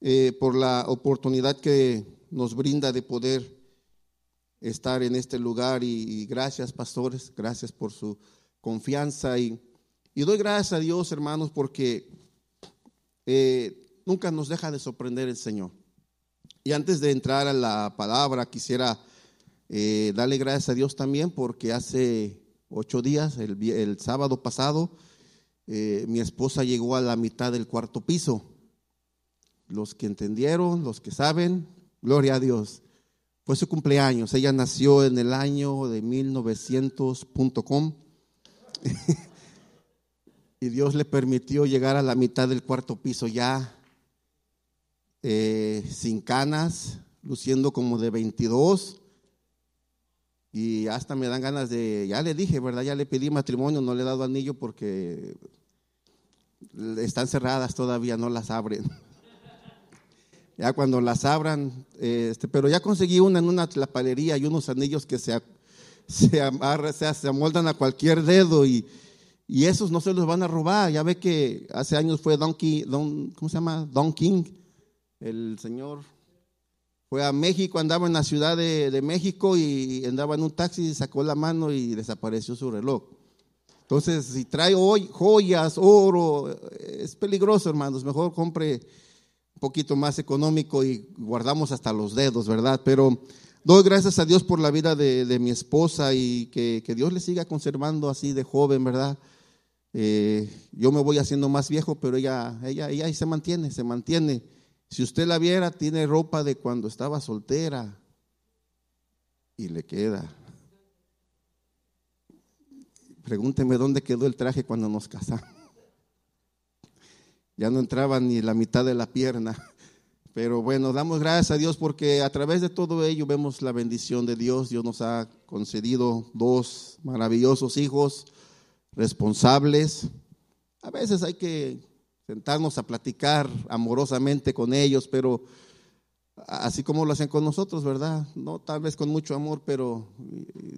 eh, por la oportunidad que nos brinda de poder estar en este lugar y, gracias pastores, gracias por su confianza y, doy gracias a Dios hermanos porque eh, nunca nos deja de sorprender el Señor. Y antes de entrar a la palabra quisiera eh, darle gracias a Dios también porque hace ocho días, el, sábado pasado, eh, mi esposa llegó a la mitad del cuarto piso. Los que entendieron, los que saben, gloria a Dios. Fue su cumpleaños. Ella nació en el año de 1900.com. y Dios le permitió llegar a la mitad del cuarto piso ya eh, sin canas, luciendo como de 22. Y hasta me dan ganas de, ya le dije, ¿verdad? Ya le pedí matrimonio, no le he dado anillo porque están cerradas todavía, no las abren. ya cuando las abran, este, pero ya conseguí una en una tlapalería y unos anillos que se, se, amarra, se, amoldan a cualquier dedo y, y, esos no se los van a robar. Ya ve que hace años fue Donkey, Don, ¿cómo se llama? Don King, el señor. Fue a México, andaba en la ciudad de, de México y andaba en un taxi, sacó la mano y desapareció su reloj. Entonces, si trae hoy joyas, oro, es peligroso, hermanos. Mejor compre poquito más económico y guardamos hasta los dedos, ¿verdad? Pero doy gracias a Dios por la vida de, mi esposa y que, Dios le siga conservando así de joven, ¿verdad? Eh, yo me voy haciendo más viejo, pero ella, ella, ella se mantiene, se mantiene. Si usted la viera, tiene ropa de cuando estaba soltera y le queda. Pregúnteme dónde quedó el traje cuando nos casamos ya no entraba ni la mitad de la pierna. Pero bueno, damos gracias a Dios porque a través de todo ello vemos la bendición de Dios. Dios nos ha concedido dos maravillosos hijos responsables. A veces hay que sentarnos a platicar amorosamente con ellos, pero así como lo hacen con nosotros, ¿verdad? No tal vez con mucho amor, pero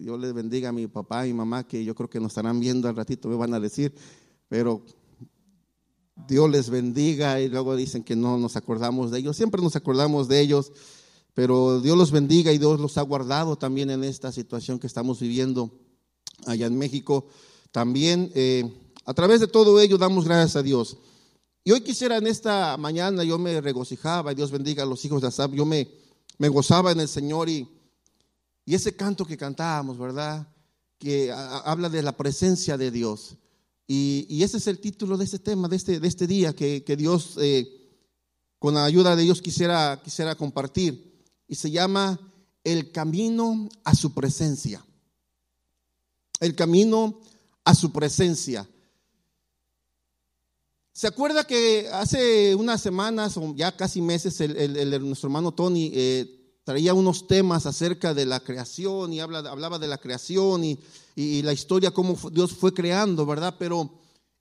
yo les bendiga a mi papá y mamá que yo creo que nos estarán viendo al ratito, me van a decir, pero Dios les bendiga y luego dicen que no nos acordamos de ellos. Siempre nos acordamos de ellos, pero Dios los bendiga y Dios los ha guardado también en esta situación que estamos viviendo allá en México. También eh, a través de todo ello damos gracias a Dios. Y hoy quisiera en esta mañana, yo me regocijaba, Dios bendiga a los hijos de Asab, yo me, me gozaba en el Señor y, y ese canto que cantábamos, ¿verdad? Que habla de la presencia de Dios. Y, ese es el título de este tema, de este, de este día, que, Dios, eh, con la ayuda de Dios, quisiera, quisiera compartir. Y se llama El camino a su presencia. El camino a su presencia. ¿Se acuerda que hace unas semanas o ya casi meses el, nuestro hermano Tony eh, traía unos temas acerca de la creación y hablaba de la creación y, la historia, cómo Dios fue creando, ¿verdad? Pero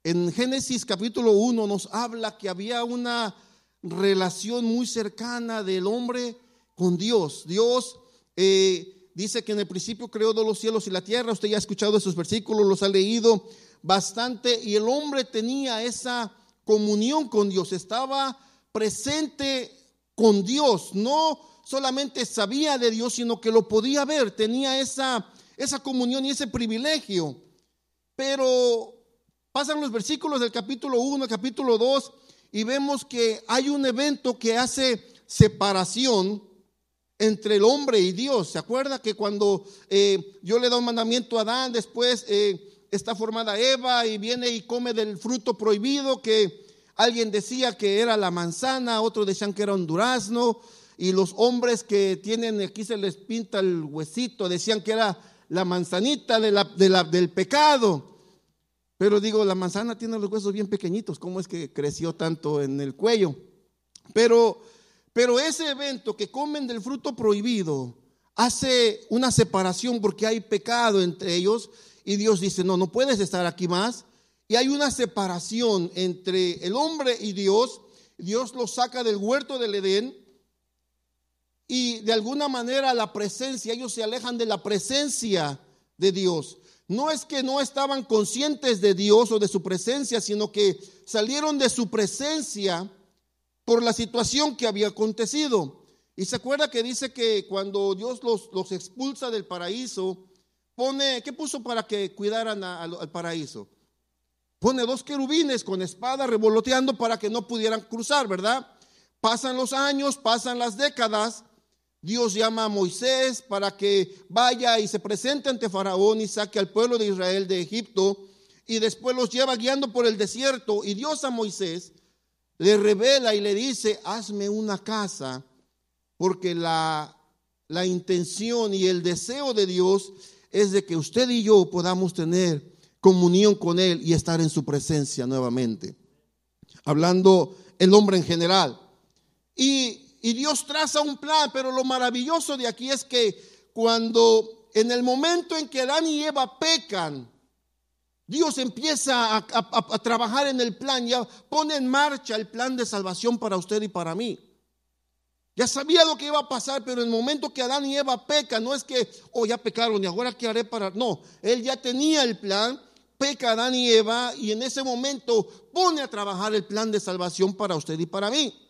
en Génesis capítulo 1 nos habla que había una relación muy cercana del hombre con Dios. Dios eh, dice que en el principio creó los cielos y la tierra. Usted ya ha escuchado esos versículos, los ha leído bastante. Y el hombre tenía esa comunión con Dios, estaba presente con Dios, no solamente sabía de Dios, sino que lo podía ver, tenía esa, esa comunión y ese privilegio. Pero pasan los versículos del capítulo 1, capítulo 2, y vemos que hay un evento que hace separación entre el hombre y Dios. ¿Se acuerda que cuando eh, yo le doy un mandamiento a Adán, después eh, está formada Eva y viene y come del fruto prohibido que alguien decía que era la manzana, otros decían que era un durazno, y los hombres que tienen, aquí se les pinta el huesito, decían que era la manzanita del pecado. Pero digo, la manzana tiene los huesos bien pequeñitos, ¿cómo es que creció tanto en el cuello? Pero, pero ese evento que comen del fruto prohibido hace una separación porque hay pecado entre ellos y Dios dice, no, no puedes estar aquí más. Y hay una separación entre el hombre y Dios. Dios los saca del huerto del Edén y de alguna manera la presencia, ellos se alejan de la presencia de Dios. No es que no estaban conscientes de Dios o de su presencia, sino que salieron de su presencia por la situación que había acontecido. Y se acuerda que dice que cuando Dios los, expulsa del paraíso, pone, ¿qué puso para que cuidaran al paraíso? Pone dos querubines con espada revoloteando para que no pudieran cruzar, ¿verdad? Pasan los años, pasan las décadas. Dios llama a Moisés para que vaya y se presente ante Faraón y saque al pueblo de Israel de Egipto. Y después los lleva guiando por el desierto. Y Dios a Moisés le revela y le dice, hazme una casa, porque la, la intención y el deseo de Dios es de que usted y yo podamos tener comunión con Él y estar en su presencia nuevamente. Hablando el hombre en general. Y, Dios traza un plan, pero lo maravilloso de aquí es que cuando en el momento en que Adán y Eva pecan, Dios empieza a, a, trabajar en el plan, ya pone en marcha el plan de salvación para usted y para mí. Ya sabía lo que iba a pasar, pero en el momento que Adán y Eva pecan, no es que, oh, ya pecaron y ahora qué haré para... No, él ya tenía el plan peca Adán y Eva y en ese momento pone a trabajar el plan de salvación para usted y para mí.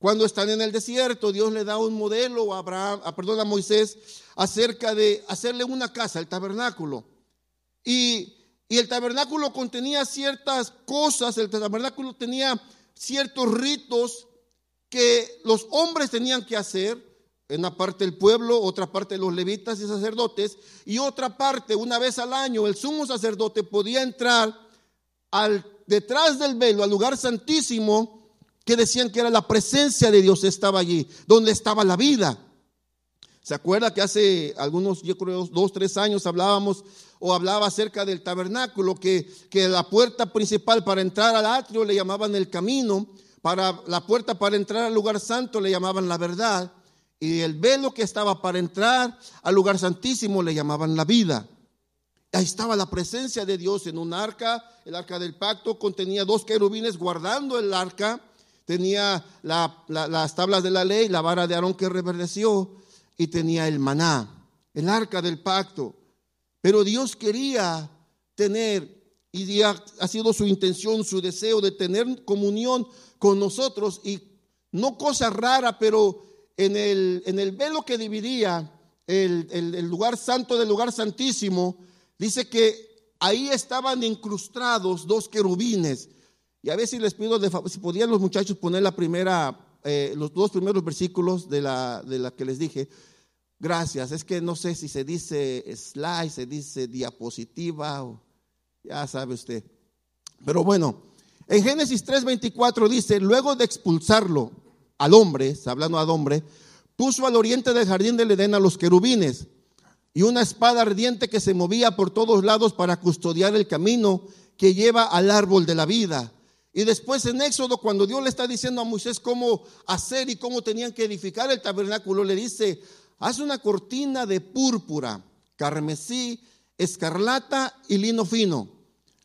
Cuando están en el desierto, Dios le da un modelo a Abraham, a, a Moisés acerca de hacerle una casa, el tabernáculo. Y, y el tabernáculo contenía ciertas cosas, el tabernáculo tenía ciertos ritos que los hombres tenían que hacer una parte el pueblo, otra parte los levitas y sacerdotes, y otra parte, una vez al año, el sumo sacerdote podía entrar al, detrás del velo, al lugar santísimo, que decían que era la presencia de Dios estaba allí, donde estaba la vida. ¿Se acuerda que hace algunos, yo creo, dos, tres años hablábamos o hablaba acerca del tabernáculo, que, que la puerta principal para entrar al atrio le llamaban el camino, para la puerta para entrar al lugar santo le llamaban la verdad, y el velo que estaba para entrar al lugar santísimo le llamaban la vida. Ahí estaba la presencia de Dios en un arca. El arca del pacto contenía dos querubines guardando el arca. Tenía las tablas de la ley, la vara de Aarón que reverdeció y tenía el maná, el arca del pacto. Pero Dios quería tener, y ha sido su intención, su deseo de tener comunión con nosotros y no cosa rara, pero en el, en el velo que dividía el, el, lugar santo del lugar santísimo, dice que ahí estaban incrustados dos querubines. Y a si les pido, de, si podían los muchachos poner la primera, eh, los dos primeros versículos de la, de la que les dije. Gracias. Es que no sé si se dice slide, se dice diapositiva, o, ya sabe usted. Pero bueno, en Génesis 3:24 dice, luego de expulsarlo, al hombre, hablando al hombre, puso al oriente del jardín del Edén a los querubines y una espada ardiente que se movía por todos lados para custodiar el camino que lleva al árbol de la vida. Y después en Éxodo, cuando Dios le está diciendo a Moisés cómo hacer y cómo tenían que edificar el tabernáculo, le dice, haz una cortina de púrpura, carmesí, escarlata y lino fino,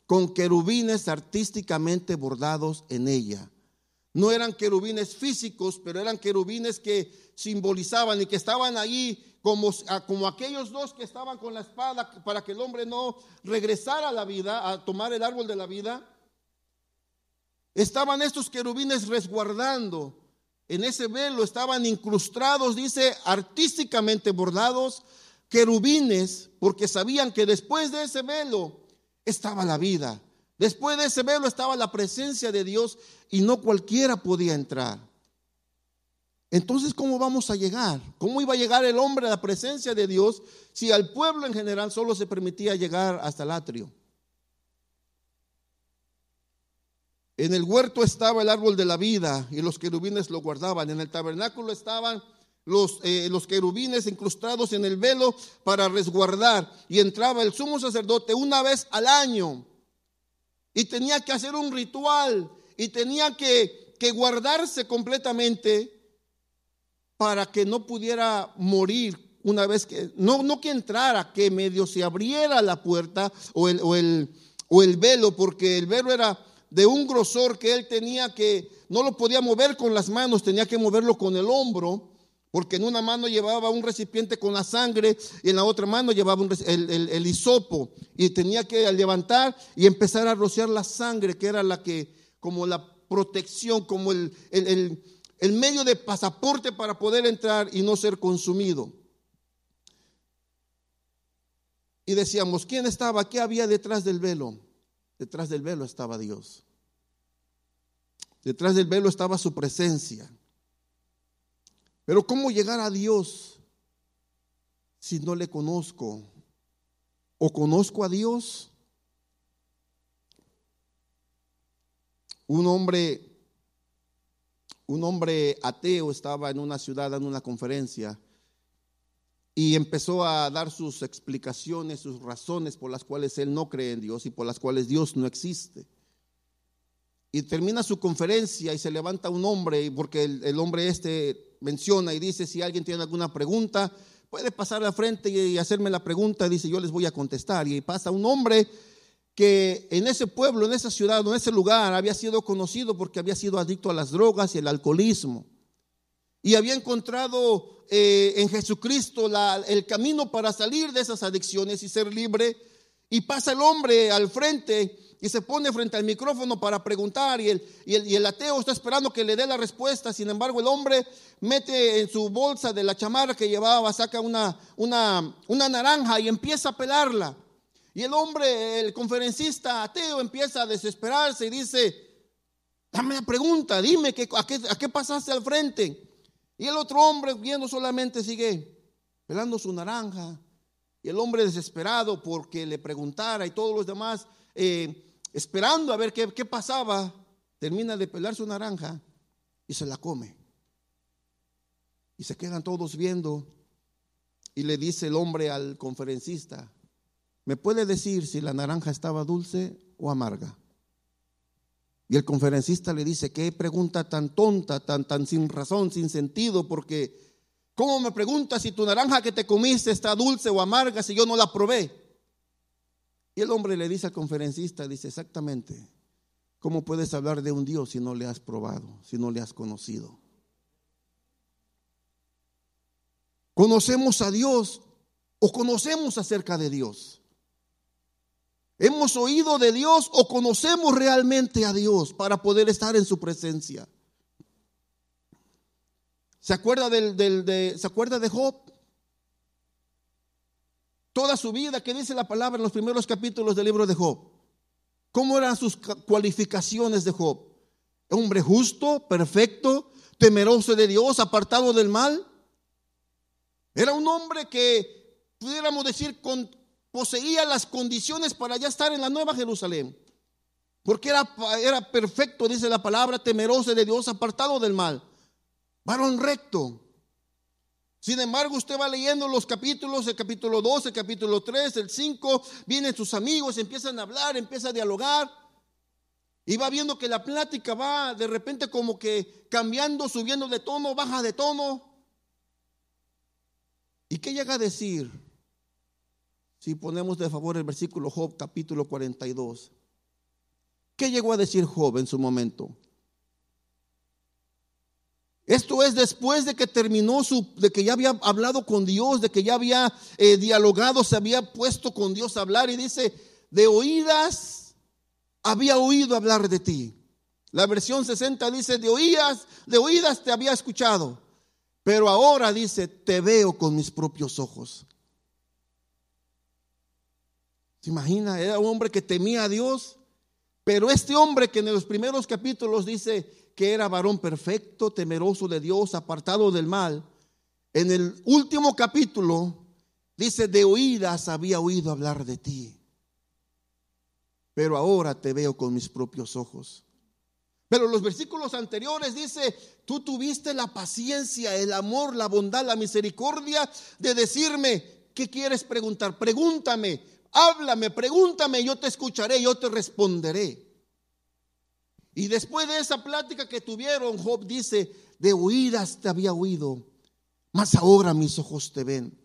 con querubines artísticamente bordados en ella. No eran querubines físicos, pero eran querubines que simbolizaban y que estaban ahí como, como aquellos dos que estaban con la espada para que el hombre no regresara a la vida, a tomar el árbol de la vida. Estaban estos querubines resguardando. En ese velo estaban incrustados, dice, artísticamente bordados, querubines, porque sabían que después de ese velo estaba la vida. Después de ese velo estaba la presencia de Dios y no cualquiera podía entrar. Entonces, ¿cómo vamos a llegar? ¿Cómo iba a llegar el hombre a la presencia de Dios si al pueblo en general solo se permitía llegar hasta el atrio? En el huerto estaba el árbol de la vida y los querubines lo guardaban. En el tabernáculo estaban los, eh, los querubines incrustados en el velo para resguardar. Y entraba el sumo sacerdote una vez al año y tenía que hacer un ritual y tenía que, guardarse completamente para que no pudiera morir una vez que, no, no que entrara, que medio se abriera la puerta o el, o, el, o el velo, porque el velo era de un grosor que él tenía que, no lo podía mover con las manos, tenía que moverlo con el hombro porque en una mano llevaba un recipiente con la sangre y en la otra mano llevaba el, el, hisopo y tenía que levantar y empezar a rociar la sangre, que era la que, como la protección, como el, el medio de pasaporte para poder entrar y no ser consumido. Y decíamos, ¿quién estaba? ¿Qué había detrás del velo? Detrás del velo estaba Dios. Detrás del velo estaba su presencia. Pero ¿cómo llegar a Dios si no le conozco? ¿O conozco a Dios? Un hombre, un hombre ateo estaba en una ciudad en una conferencia y empezó a dar sus explicaciones, sus razones por las cuales él no cree en Dios y por las cuales Dios no existe. Y termina su conferencia y se levanta un hombre, porque el, hombre este menciona y dice, si alguien tiene alguna pregunta, puede pasar al frente y hacerme la pregunta, dice, yo les voy a contestar. Y pasa un hombre que en ese pueblo, en esa ciudad, en ese lugar, había sido conocido porque había sido adicto a las drogas y el alcoholismo. Y había encontrado eh, en Jesucristo el camino para salir de esas adicciones y ser libre. Y pasa el hombre al frente y se pone frente al micrófono para preguntar y el, y el, y el ateo está esperando que le dé la respuesta. Sin embargo, el hombre mete en su bolsa de la chamarra que llevaba, saca una, una, una naranja y empieza a pelarla. Y el hombre, el conferencista ateo, empieza a desesperarse y dice, dame la pregunta, dime que, a, qué, a qué pasaste al frente. Y el otro hombre viendo solamente sigue pelando su naranja. Y el hombre desesperado porque le preguntara y todos los demás eh, esperando a ver qué, qué pasaba, termina de pelar su naranja y se la come. Y se quedan todos viendo. Y le dice el hombre al conferencista, ¿me puede decir si la naranja estaba dulce o amarga? Y el conferencista le dice, qué pregunta tan tonta, tan, tan sin razón, sin sentido, porque ¿cómo me preguntas si tu naranja que te comiste está dulce o amarga si yo no la probé? Y el hombre le dice al conferencista, dice exactamente, ¿cómo puedes hablar de un Dios si no le has probado, si no le has conocido? ¿Conocemos a Dios o conocemos acerca de Dios? ¿Hemos oído de Dios o conocemos realmente a Dios para poder estar en su presencia? ¿Se acuerda, del, de, ¿se acuerda de Job? Toda su vida, ¿qué dice la palabra en los primeros capítulos del libro de Job? ¿Cómo eran sus cualificaciones de Job? Hombre justo, perfecto, temeroso de Dios, apartado del mal. Era un hombre que, pudiéramos decir, poseía las condiciones para ya estar en la nueva Jerusalén. Porque era, era perfecto, dice la palabra, temeroso de Dios, apartado del mal. Varón recto. Sin embargo, usted va leyendo los capítulos, el capítulo 12, el capítulo 3, el 5, vienen sus amigos, empiezan a hablar, empieza a dialogar. Y va viendo que la plática va de repente como que cambiando, subiendo de tono, baja de tono. ¿Y qué llega a decir? Si ponemos de favor el versículo Job capítulo 42. ¿Qué llegó a decir Job en su momento? Esto es después de que terminó su, de que ya había hablado con Dios, de que ya había eh, dialogado, se había puesto con Dios a hablar y dice, de oídas había oído hablar de ti. La versión 60 dice, de oídas, de oídas te había escuchado, pero ahora dice, te veo con mis propios ojos. ¿Se imagina? Era un hombre que temía a Dios. Pero este hombre que en los primeros capítulos dice que era varón perfecto, temeroso de Dios, apartado del mal, en el último capítulo dice, de oídas había oído hablar de ti, pero ahora te veo con mis propios ojos. Pero los versículos anteriores dice, tú tuviste la paciencia, el amor, la bondad, la misericordia de decirme, ¿qué quieres preguntar? Pregúntame, háblame, pregúntame, yo te escucharé, yo te responderé. Y después de esa plática que tuvieron, Job dice, de oídas te había oído, mas ahora mis ojos te ven.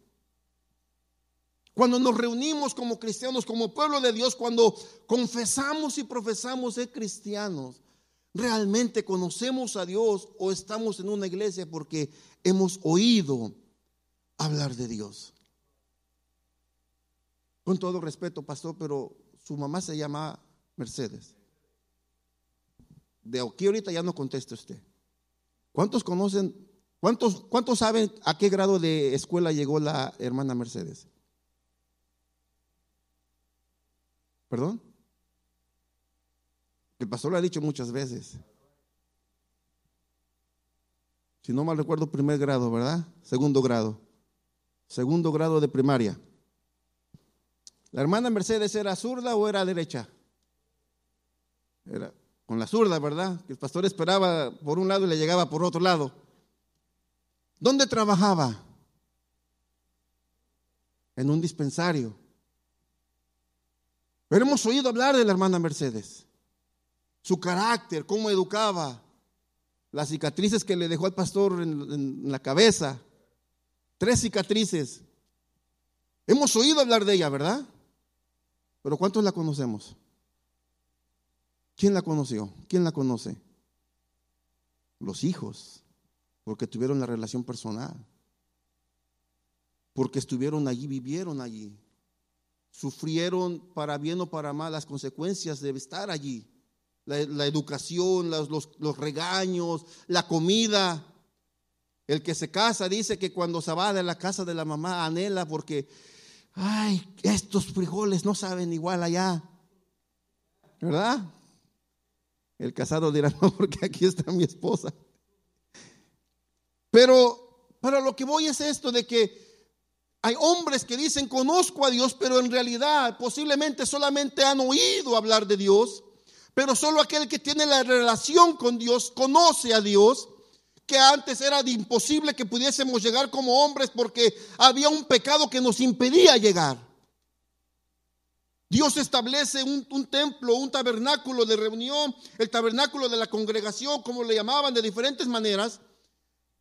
Cuando nos reunimos como cristianos, como pueblo de Dios, cuando confesamos y profesamos ser cristianos, realmente conocemos a Dios o estamos en una iglesia porque hemos oído hablar de Dios. Con todo respeto, pastor, pero su mamá se llama Mercedes. De aquí ahorita ya no conteste usted. ¿Cuántos conocen, cuántos, cuántos saben a qué grado de escuela llegó la hermana Mercedes? ¿Perdón? El pastor lo ha dicho muchas veces. Si no mal recuerdo, primer grado, ¿verdad? Segundo grado. Segundo grado de primaria. ¿La hermana Mercedes era zurda o era derecha? Era con la zurda, ¿verdad? Que el pastor esperaba por un lado y le llegaba por otro lado. ¿Dónde trabajaba? En un dispensario. Pero hemos oído hablar de la hermana Mercedes. Su carácter, cómo educaba, las cicatrices que le dejó al pastor en, la cabeza. Tres cicatrices. Hemos oído hablar de ella, ¿verdad? Pero ¿cuántos la conocemos? ¿Quién la conoció? ¿Quién la conoce? Los hijos, porque tuvieron la relación personal, porque estuvieron allí, vivieron allí, sufrieron para bien o para mal las consecuencias de estar allí, la, educación, los, regaños, la comida. El que se casa dice que cuando se va de la casa de la mamá anhela porque, ay, estos frijoles no saben igual allá. ¿Verdad? El casado dirá, no, porque aquí está mi esposa. Pero para lo que voy es esto de que hay hombres que dicen conozco a Dios, pero en realidad posiblemente solamente han oído hablar de Dios. Pero solo aquel que tiene la relación con Dios conoce a Dios, que antes era de imposible que pudiésemos llegar como hombres porque había un pecado que nos impedía llegar. Dios establece un, templo, un tabernáculo de reunión, el tabernáculo de la congregación, como le llamaban de diferentes maneras,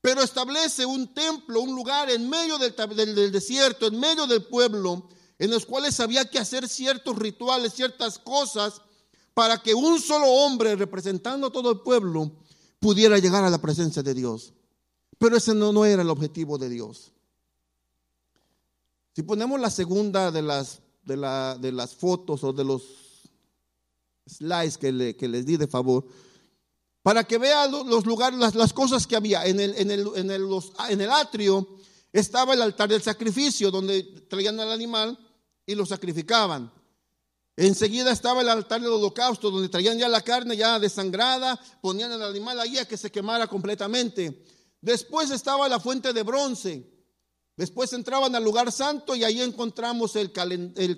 pero establece un templo, un lugar en medio del, desierto, en medio del pueblo, en los cuales había que hacer ciertos rituales, ciertas cosas, para que un solo hombre, representando a todo el pueblo, pudiera llegar a la presencia de Dios. Pero ese no era el objetivo de Dios. Si ponemos la segunda de las de, la, de las fotos o de los slides que, les di de favor, para que vean los lugares, las, cosas que había. En el, en, el, en, el, en el atrio estaba el altar del sacrificio, donde traían al animal y lo sacrificaban. Enseguida estaba el altar del holocausto, donde traían ya la carne ya desangrada, ponían al animal ahí a que se quemara completamente. Después estaba la fuente de bronce, Después entraban al lugar santo y ahí encontramos el,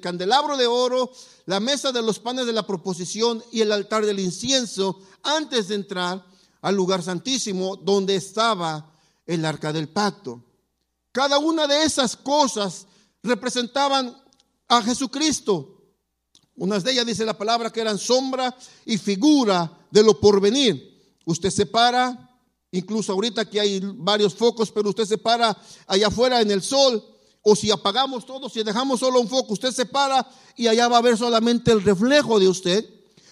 candelabro de oro, la mesa de los panes de la proposición y el altar del incienso antes de entrar al lugar santísimo donde estaba el arca del pacto. Cada una de esas cosas representaban a Jesucristo. Unas de ellas dice la palabra que eran sombra y figura de lo porvenir. Usted separa Incluso ahorita que hay varios focos, pero usted se para allá afuera en el sol. O si apagamos todo, si dejamos solo un foco, usted se para y allá va a ver solamente el reflejo de usted.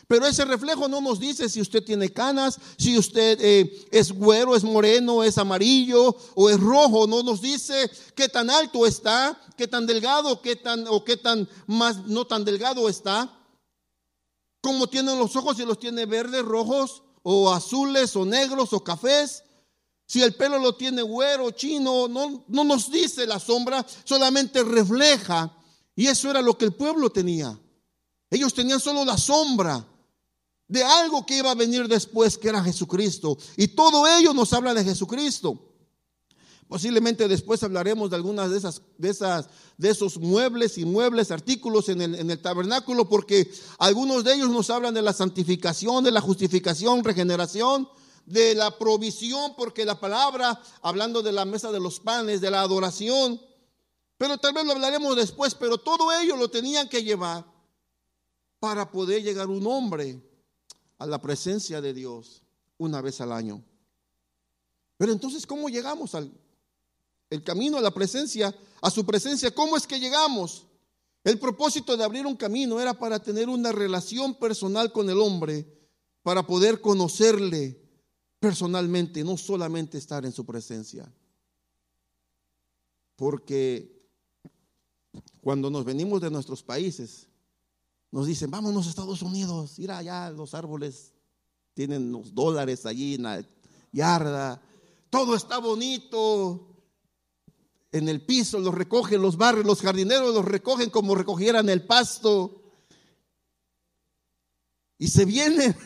Pero ese reflejo no nos dice si usted tiene canas, si usted eh, es güero, es moreno, es amarillo o es rojo. No nos dice qué tan alto está, qué tan delgado, qué tan o qué tan más no tan delgado está. Cómo tienen los ojos, si los tiene verdes, rojos, o azules o negros o cafés. Si el pelo lo tiene güero, chino, no, no nos dice la sombra, solamente refleja. Y eso era lo que el pueblo tenía. Ellos tenían solo la sombra de algo que iba a venir después, que era Jesucristo. Y todo ello nos habla de Jesucristo. Posiblemente después hablaremos de algunas de esas, de esas, de esos muebles y muebles, artículos en el, en el tabernáculo, porque algunos de ellos nos hablan de la santificación, de la justificación, regeneración, de la provisión, porque la palabra, hablando de la mesa de los panes, de la adoración, pero tal vez lo hablaremos después, pero todo ello lo tenían que llevar para poder llegar un hombre a la presencia de Dios una vez al año. Pero entonces, ¿cómo llegamos al, el camino a la presencia, a su presencia. ¿Cómo es que llegamos? El propósito de abrir un camino era para tener una relación personal con el hombre, para poder conocerle personalmente, no solamente estar en su presencia. Porque cuando nos venimos de nuestros países, nos dicen, vámonos a Estados Unidos, ir allá, los árboles tienen los dólares allí en la yarda, todo está bonito. En el piso los recogen los barrios, los jardineros los recogen como recogieran el pasto. Y se vienen.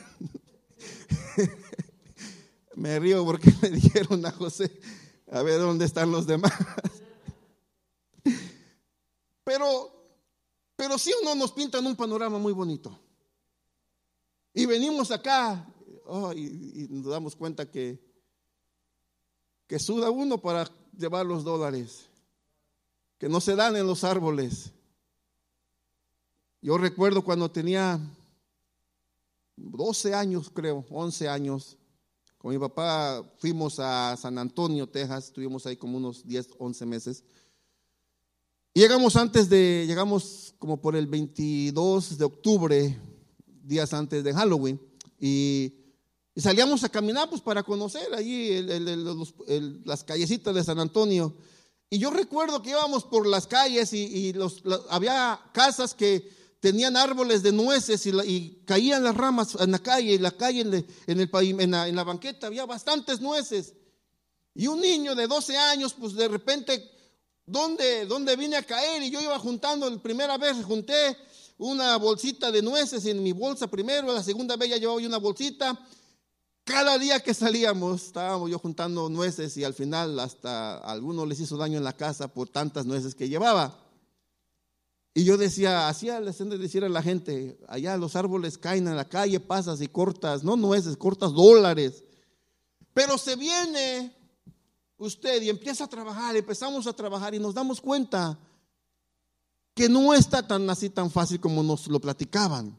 Me río porque me dijeron a José, a ver dónde están los demás. Pero, pero sí o no nos pintan un panorama muy bonito. Y venimos acá oh, y, nos damos cuenta que, que suda uno para llevar los dólares, que no se dan en los árboles. Yo recuerdo cuando tenía 12 años, creo, 11 años, con mi papá fuimos a San Antonio, Texas, estuvimos ahí como unos 10, 11 meses. Y llegamos antes de, llegamos como por el 22 de octubre, días antes de Halloween, y, salíamos a caminar pues para conocer allí las callecitas de San Antonio. Y yo recuerdo que íbamos por las calles y, los, había casas que tenían árboles de nueces y, caían las ramas en la calle, y la calle en, el, en, la, en la banqueta había bastantes nueces. Y un niño de 12 años, pues de repente, ¿dónde, ¿dónde vine a caer? Y yo iba juntando, la primera vez junté una bolsita de nueces en mi bolsa primero, la segunda vez ya llevaba una bolsita. Cada día que salíamos, estábamos yo juntando nueces y al final hasta algunos les hizo daño en la casa por tantas nueces que llevaba. Y yo decía, hacía decir a la gente, allá los árboles caen en la calle, pasas y cortas, no nueces, cortas dólares. Pero se viene usted y empieza a trabajar, empezamos a trabajar y nos damos cuenta que no está tan así tan fácil como nos lo platicaban.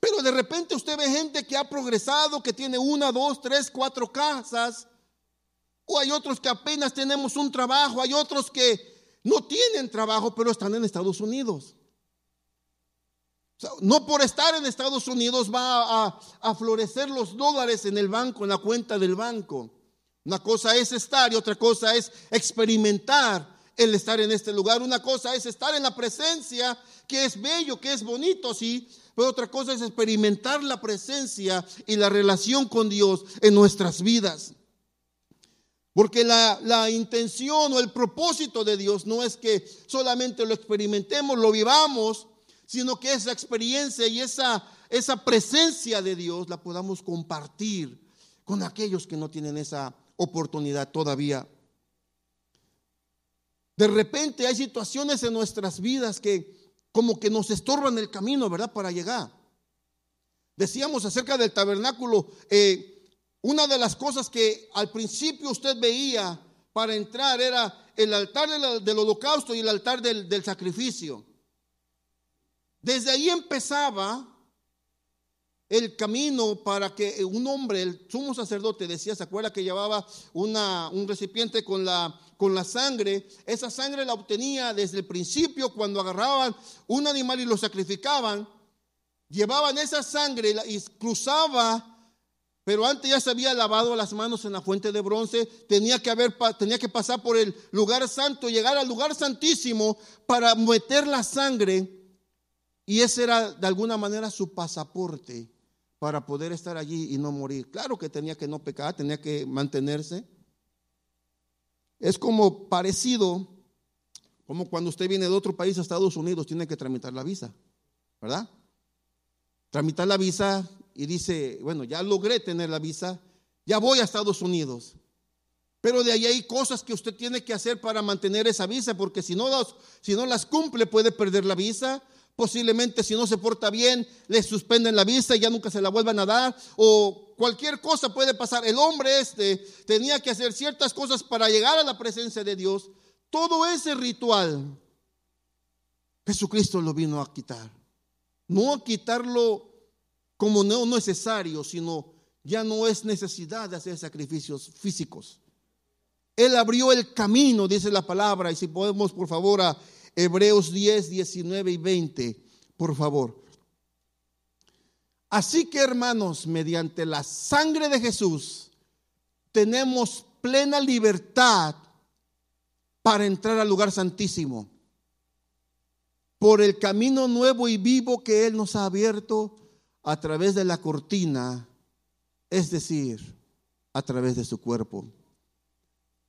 Pero de repente usted ve gente que ha progresado, que tiene una, dos, tres, cuatro casas. O hay otros que apenas tenemos un trabajo, hay otros que no tienen trabajo, pero están en Estados Unidos. no por estar en Estados Unidos va a, florecer los dólares en el banco, en la cuenta del banco. Una cosa es estar y otra cosa es experimentar el estar en este lugar. Una cosa es estar en la presencia, que es bello, que es bonito, sí, pero otra cosa es experimentar la presencia y la relación con Dios en nuestras vidas. Porque la, intención o el propósito de Dios no es que solamente lo experimentemos, lo vivamos, sino que esa experiencia y esa, esa presencia de Dios la podamos compartir con aquellos que no tienen esa oportunidad todavía. De repente hay situaciones en nuestras vidas que como que nos estorban el camino, ¿verdad? Para llegar. Decíamos acerca del tabernáculo, eh, una de las cosas que al principio usted veía para entrar era el altar del, holocausto y el altar del, del sacrificio. Desde ahí empezaba el camino para que un hombre, el sumo sacerdote, decía, ¿se acuerda que llevaba una, un recipiente con la, con la sangre? Esa sangre la obtenía desde el principio cuando agarraban un animal y lo sacrificaban. Llevaban esa sangre y cruzaba pero antes ya se había lavado las manos en la fuente de bronce, tenía que, haber, tenía que pasar por el lugar santo, llegar al lugar santísimo para meter la sangre. Y ese era de alguna manera su pasaporte para poder estar allí y no morir. Claro que tenía que no pecar, tenía que mantenerse. Es como parecido, como cuando usted viene de otro país a Estados Unidos, tiene que tramitar la visa, ¿verdad? Tramitar la visa y dice, bueno, ya logré tener la visa, ya voy a Estados Unidos. Pero de ahí hay cosas que usted tiene que hacer para mantener esa visa, porque si no, las, si no las cumple puede perder la visa. Posiblemente si no se porta bien, le suspenden la visa y ya nunca se la vuelvan a dar. O cualquier cosa puede pasar. El hombre este tenía que hacer ciertas cosas para llegar a la presencia de Dios. Todo ese ritual, Jesucristo lo vino a quitar. No a quitarlo como no necesario, sino ya no es necesidad de hacer sacrificios físicos. Él abrió el camino, dice la palabra, y si podemos, por favor, a Hebreos 10, 19 y 20, por favor. Así que, hermanos, mediante la sangre de Jesús, tenemos plena libertad para entrar al lugar santísimo. Por el camino nuevo y vivo que Él nos ha abierto a través de la cortina es decir, a través de su cuerpo.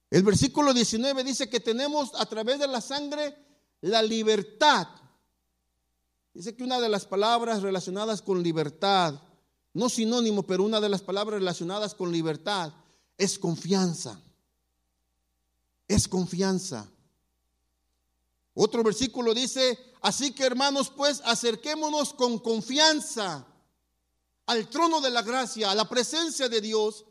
El versículo 19 dice que tenemos a través de la sangre la libertad. Dice que una de las palabras relacionadas con libertad, no sinónimo, pero una de las palabras relacionadas con libertad es confianza. Es confianza. Otro versículo dice, así que hermanos, pues acerquémonos con confianza al trono de la gracia, a la presencia de Dios,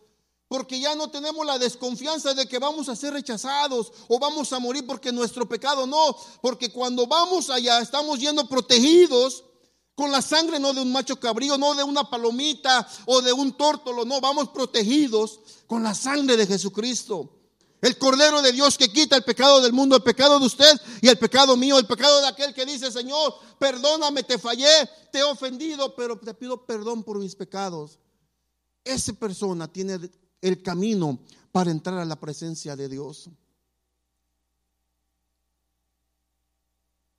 porque ya no tenemos la desconfianza de que vamos a ser rechazados o vamos a morir porque nuestro pecado no, porque cuando vamos allá estamos yendo protegidos con la sangre no de un macho cabrío, no de una palomita o de un tórtolo, no, vamos protegidos con la sangre de Jesucristo. El Cordero de Dios que quita el pecado del mundo, el pecado de usted y el pecado mío, el pecado de aquel que dice, Señor, perdóname, te fallé, te he ofendido, pero te pido perdón por mis pecados. Esa persona tiene el camino para entrar a la presencia de Dios.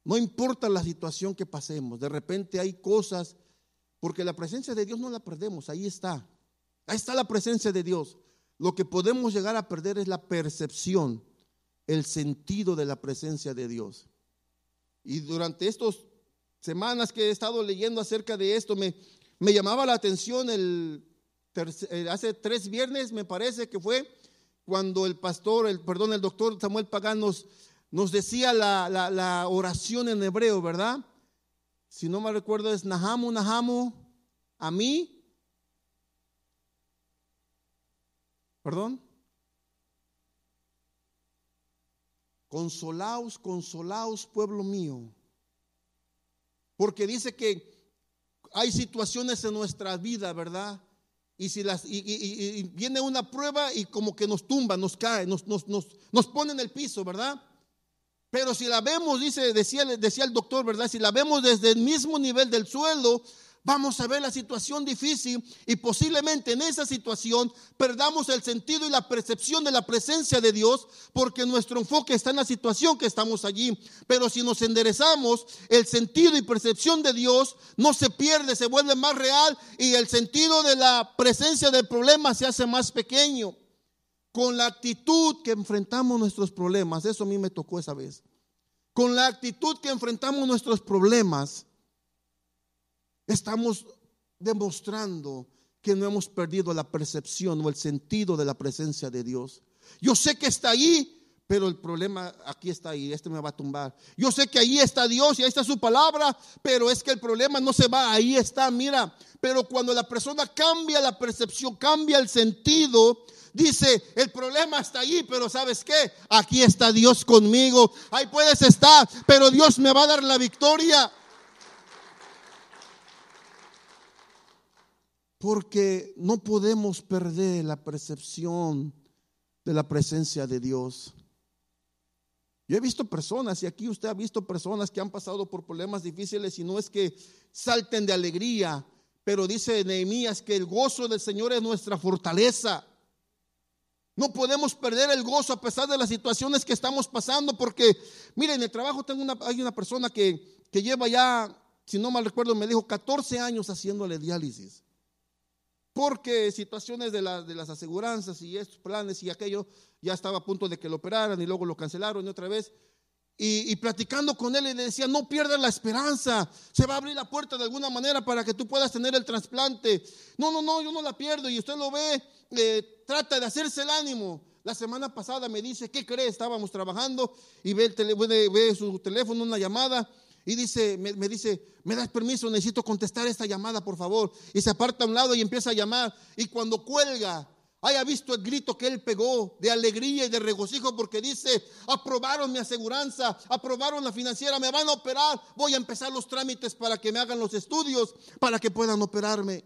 No importa la situación que pasemos, de repente hay cosas, porque la presencia de Dios no la perdemos, ahí está. Ahí está la presencia de Dios. Lo que podemos llegar a perder es la percepción, el sentido de la presencia de Dios. Y durante estas semanas que he estado leyendo acerca de esto, me, me llamaba la atención el, hace tres viernes, me parece que fue, cuando el pastor, el, perdón, el doctor Samuel Pagán nos, decía la, oración en hebreo, ¿verdad? Si no me recuerdo es Nahamu, Nahamu, a mí. Perdón. Consolaos, consolaos, pueblo mío. Porque dice que hay situaciones en nuestra vida, ¿verdad? Y, si las, y, viene una prueba y como que nos tumba, nos cae, nos, nos, nos, nos pone en el piso, ¿verdad? Pero si la vemos, dice, decía, decía el doctor, ¿verdad? Si la vemos desde el mismo nivel del suelo, vamos a ver la situación difícil y posiblemente en esa situación perdamos el sentido y la percepción de la presencia de Dios porque nuestro enfoque está en la situación que estamos allí. Pero si nos enderezamos, el sentido y percepción de Dios no se pierde, se vuelve más real y el sentido de la presencia del problema se hace más pequeño. Con la actitud que enfrentamos nuestros problemas, eso a mí me tocó esa vez. Con la actitud que enfrentamos nuestros problemas, estamos demostrando que no hemos perdido la percepción o el sentido de la presencia de Dios. Yo sé que está ahí, pero el problema aquí está ahí, este me va a tumbar. Yo sé que ahí está Dios y ahí está su palabra, pero es que el problema no se va, ahí está, mira. Pero cuando la persona cambia la percepción, cambia el sentido, dice, el problema está ahí, pero ¿sabes qué? Aquí está Dios conmigo, ahí puedes estar, pero Dios me va a dar la victoria. Porque no podemos perder la percepción de la presencia de Dios. Yo he visto personas, y aquí usted ha visto personas que han pasado por problemas difíciles y no es que salten de alegría, pero dice Nehemías que el gozo del Señor es nuestra fortaleza. No podemos perder el gozo a pesar de las situaciones que estamos pasando, porque, miren, en el trabajo tengo una, hay una persona que, que lleva ya, si no mal recuerdo, me dijo 14 años haciéndole diálisis porque situaciones de, de las aseguranzas y estos planes y aquello, ya estaba a punto de que lo operaran y luego lo cancelaron y otra vez. Y, platicando con él, le decía, no pierdas la esperanza, se va a abrir la puerta de alguna manera para que tú puedas tener el trasplante. No, no, no, yo no la pierdo y usted lo ve, eh, trata de hacerse el ánimo. La semana pasada me dice, ¿qué cree? Estábamos trabajando y ve, el ve su teléfono, una llamada y dice, me, dice, ¿me das permiso? Necesito contestar esta llamada, por favor. Y se aparta a un lado y empieza a llamar. Y cuando cuelga, haya visto el grito que él pegó de alegría y de regocijo porque dice, aprobaron mi aseguranza, aprobaron la financiera, me van a operar, voy a empezar los trámites para que me hagan los estudios, para que puedan operarme.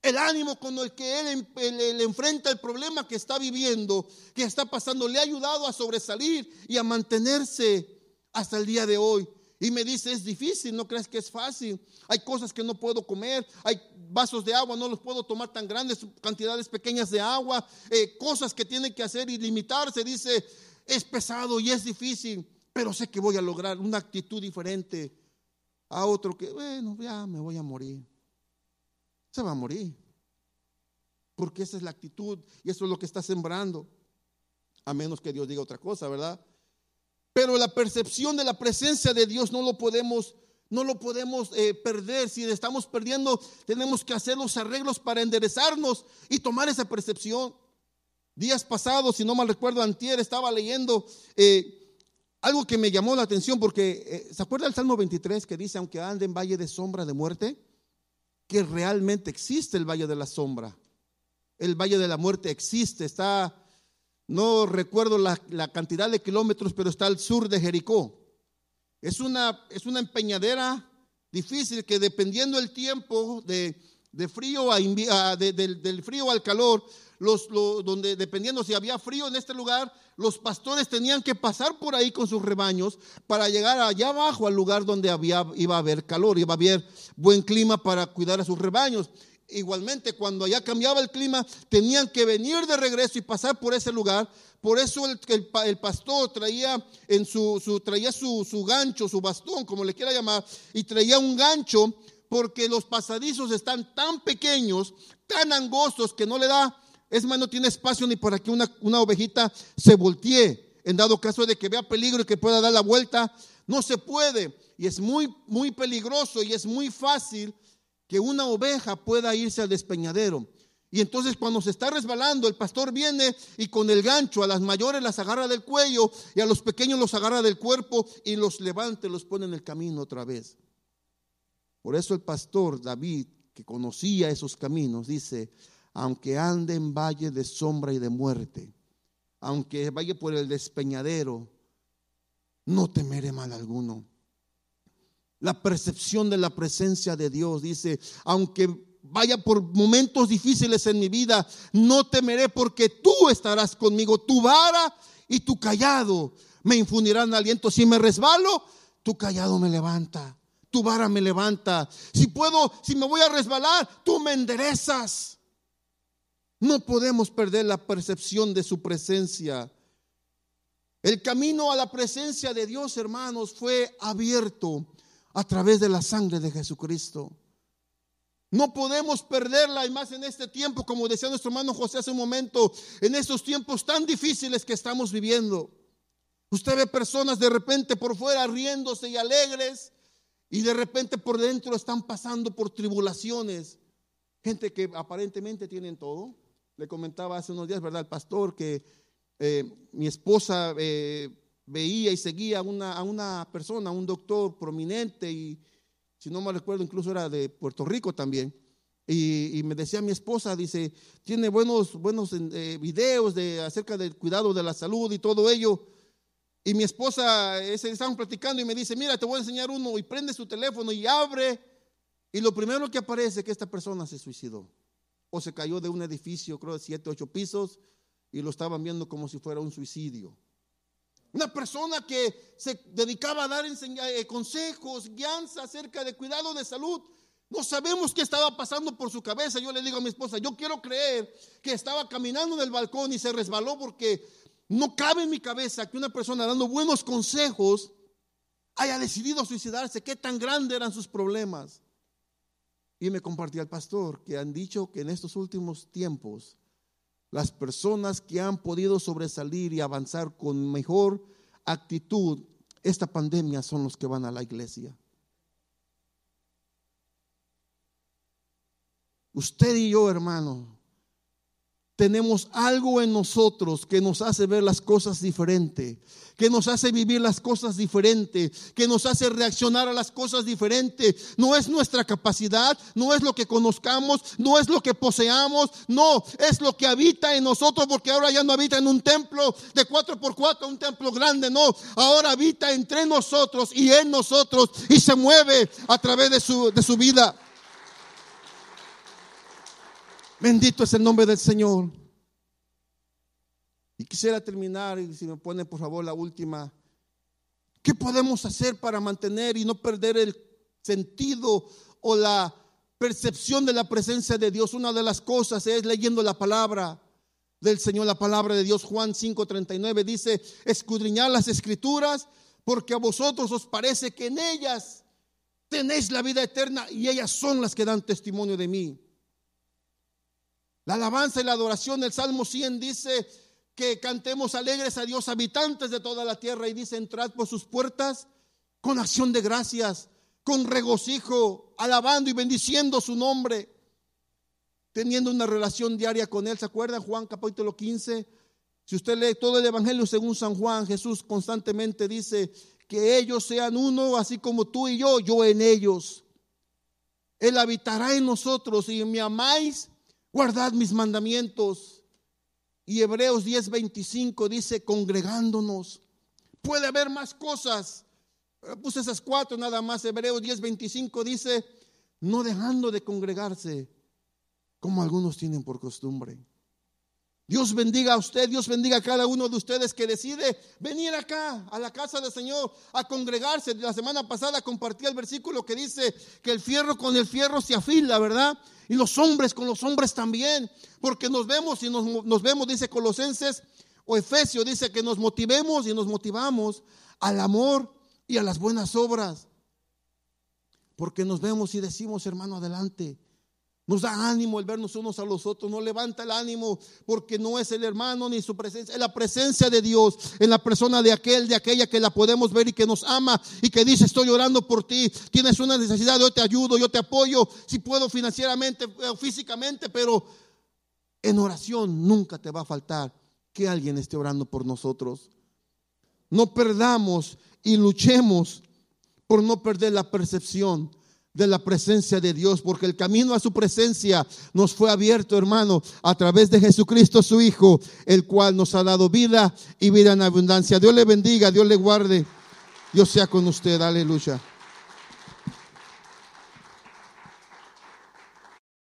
El ánimo con el que él, él, enfrenta el problema que está viviendo, que está pasando, le ha ayudado a sobresalir y a mantenerse hasta el día de hoy. Y me dice, es difícil, no crees que es fácil. Hay cosas que no puedo comer, hay vasos de agua, no los puedo tomar tan grandes, cantidades pequeñas de agua, eh, cosas que tiene que hacer y limitarse. Dice, es pesado y es difícil, pero sé que voy a lograr una actitud diferente a otro que, bueno, ya me voy a morir. Se va a morir. porque esa es la actitud y eso es lo que está sembrando, a menos que Dios diga otra cosa, ¿verdad? Pero la percepción de la presencia de Dios no lo podemos no lo podemos eh, perder. Si estamos perdiendo, tenemos que hacer los arreglos para enderezarnos y tomar esa percepción. Días pasados, si no mal recuerdo, antier estaba leyendo eh, algo que me llamó la atención porque, eh, ¿se acuerda el Salmo 23 que dice, aunque ande en valle de sombra de muerte? Que realmente existe el valle de la sombra. El valle de la muerte existe, está, no recuerdo la, cantidad de kilómetros, pero está al sur de Jericó. Es una, es una empeñadera difícil que dependiendo el tiempo de, frío a, del, frío al calor, los, donde dependiendo si había frío en este lugar, los pastores tenían que pasar por ahí con sus rebaños para llegar allá abajo al lugar donde había, iba a haber calor, iba a haber buen clima para cuidar a sus rebaños. Igualmente, cuando allá cambiaba el clima, tenían que venir de regreso y pasar por ese lugar por eso el, el, pastor traía, en su, su traía su, su, gancho, su bastón, como le quiera llamar, y traía un gancho porque los pasadizos están tan pequeños, tan angostos, que no le da, es más, no tiene espacio ni para que una, una ovejita se voltee. En dado caso de que vea peligro y que pueda dar la vuelta, no se puede. Y es muy, muy peligroso y es muy fácil que una oveja pueda irse al despeñadero. Y entonces cuando se está resbalando, el pastor viene y con el gancho a las mayores las agarra del cuello y a los pequeños los agarra del cuerpo y los levanta y los pone en el camino otra vez. Por eso el pastor David, que conocía esos caminos, dice, aunque ande en valle de sombra y de muerte, aunque vaya por el despeñadero, no temeré mal alguno. La percepción de la presencia de Dios dice, aunque vaya por momentos difíciles en mi vida, no temeré porque tú estarás conmigo. Tu vara y tu callado me infundirán aliento. Si me resbalo, tu callado me levanta. Tu vara me levanta. Si puedo, si me voy a resbalar, tú me enderezas. No podemos perder la percepción de su presencia. El camino a la presencia de Dios, hermanos, fue abierto a través de la sangre de Jesucristo. No podemos perderla y más en este tiempo, como decía nuestro hermano José hace un momento, en estos tiempos tan difíciles que estamos viviendo. Usted ve personas de repente por fuera riéndose y alegres y de repente por dentro están pasando por tribulaciones. Gente que aparentemente tienen todo. Le comentaba hace unos días, ¿verdad? El pastor que eh, mi esposa eh, veía y seguía a una, a una persona, un doctor prominente y si no me recuerdo, incluso era de Puerto Rico también. Y, me decía mi esposa, dice, tiene buenos, buenos eh, videos de, acerca del cuidado de la salud y todo ello. Y mi esposa, ese, estaban platicando y me dice, mira, te voy a enseñar uno y prende su teléfono y abre. Y lo primero que aparece es que esta persona se suicidó. O se cayó de un edificio, creo de siete, ocho pisos, y lo estaban viendo como si fuera un suicidio. Una persona que se dedicaba a dar eh, consejos, guianza acerca de cuidado de salud. No sabemos qué estaba pasando por su cabeza. Yo le digo a mi esposa, yo quiero creer que estaba caminando en el balcón y se resbaló porque no cabe en mi cabeza que una persona dando buenos consejos haya decidido suicidarse. Qué tan grandes eran sus problemas. Y me compartía el pastor que han dicho que en estos últimos tiempos las personas que han podido sobresalir y avanzar con mejor actitud esta pandemia son los que van a la iglesia. Usted y yo, hermano, tenemos algo en nosotros que nos hace ver las cosas diferente, que nos hace vivir las cosas diferente, que nos hace reaccionar a las cosas diferente. No es nuestra capacidad, no es lo que conozcamos, no es lo que poseamos, no, es lo que habita en nosotros, porque ahora ya no habita en un templo de cuatro por cuatro, un templo grande, no, ahora habita entre nosotros y en nosotros y se mueve a través de su, de su vida. Bendito es el nombre del Señor. Y quisiera terminar, y si me pone por favor la última, ¿qué podemos hacer para mantener y no perder el sentido o la percepción de la presencia de Dios? Una de las cosas es leyendo la palabra del Señor, la palabra de Dios. Juan 5:39 dice, escudriñar las escrituras porque a vosotros os parece que en ellas tenéis la vida eterna y ellas son las que dan testimonio de mí. La alabanza y la adoración, el Salmo 100 dice que cantemos alegres a Dios, habitantes de toda la tierra, y dice, entrad por sus puertas con acción de gracias, con regocijo, alabando y bendiciendo su nombre, teniendo una relación diaria con Él. ¿Se acuerdan Juan capítulo 15? Si usted lee todo el Evangelio según San Juan, Jesús constantemente dice que ellos sean uno, así como tú y yo, yo en ellos. Él habitará en nosotros y me amáis, guardad mis mandamientos. Y Hebreos 10:25 dice, congregándonos. Puede haber más cosas. Puse esas cuatro nada más. Hebreos 10:25 dice, no dejando de congregarse, como algunos tienen por costumbre. Dios bendiga a usted, Dios bendiga a cada uno de ustedes que decide venir acá a la casa del Señor a congregarse. La semana pasada compartí el versículo que dice que el fierro con el fierro se afila, ¿verdad? Y los hombres con los hombres también, porque nos vemos y nos, vemos, dice Colosenses o Efesios, dice que nos motivemos y nos motivamos al amor y a las buenas obras. Porque nos vemos y decimos, hermano, adelante. Nos da ánimo el vernos unos a los otros, nos levanta el ánimo porque no es el hermano ni su presencia, es la presencia de Dios en la persona de aquel, de aquella que la podemos ver y que nos ama y que dice estoy orando por ti, tienes una necesidad, yo te ayudo, yo te apoyo, si puedo financieramente o físicamente, pero en oración nunca te va a faltar que alguien esté orando por nosotros. No perdamos y luchemos por no perder la percepción de la presencia de Dios, porque el camino a su presencia nos fue abierto, hermano, a través de Jesucristo su Hijo, el cual nos ha dado vida y vida en abundancia. Dios le bendiga, Dios le guarde, Dios sea con usted, aleluya.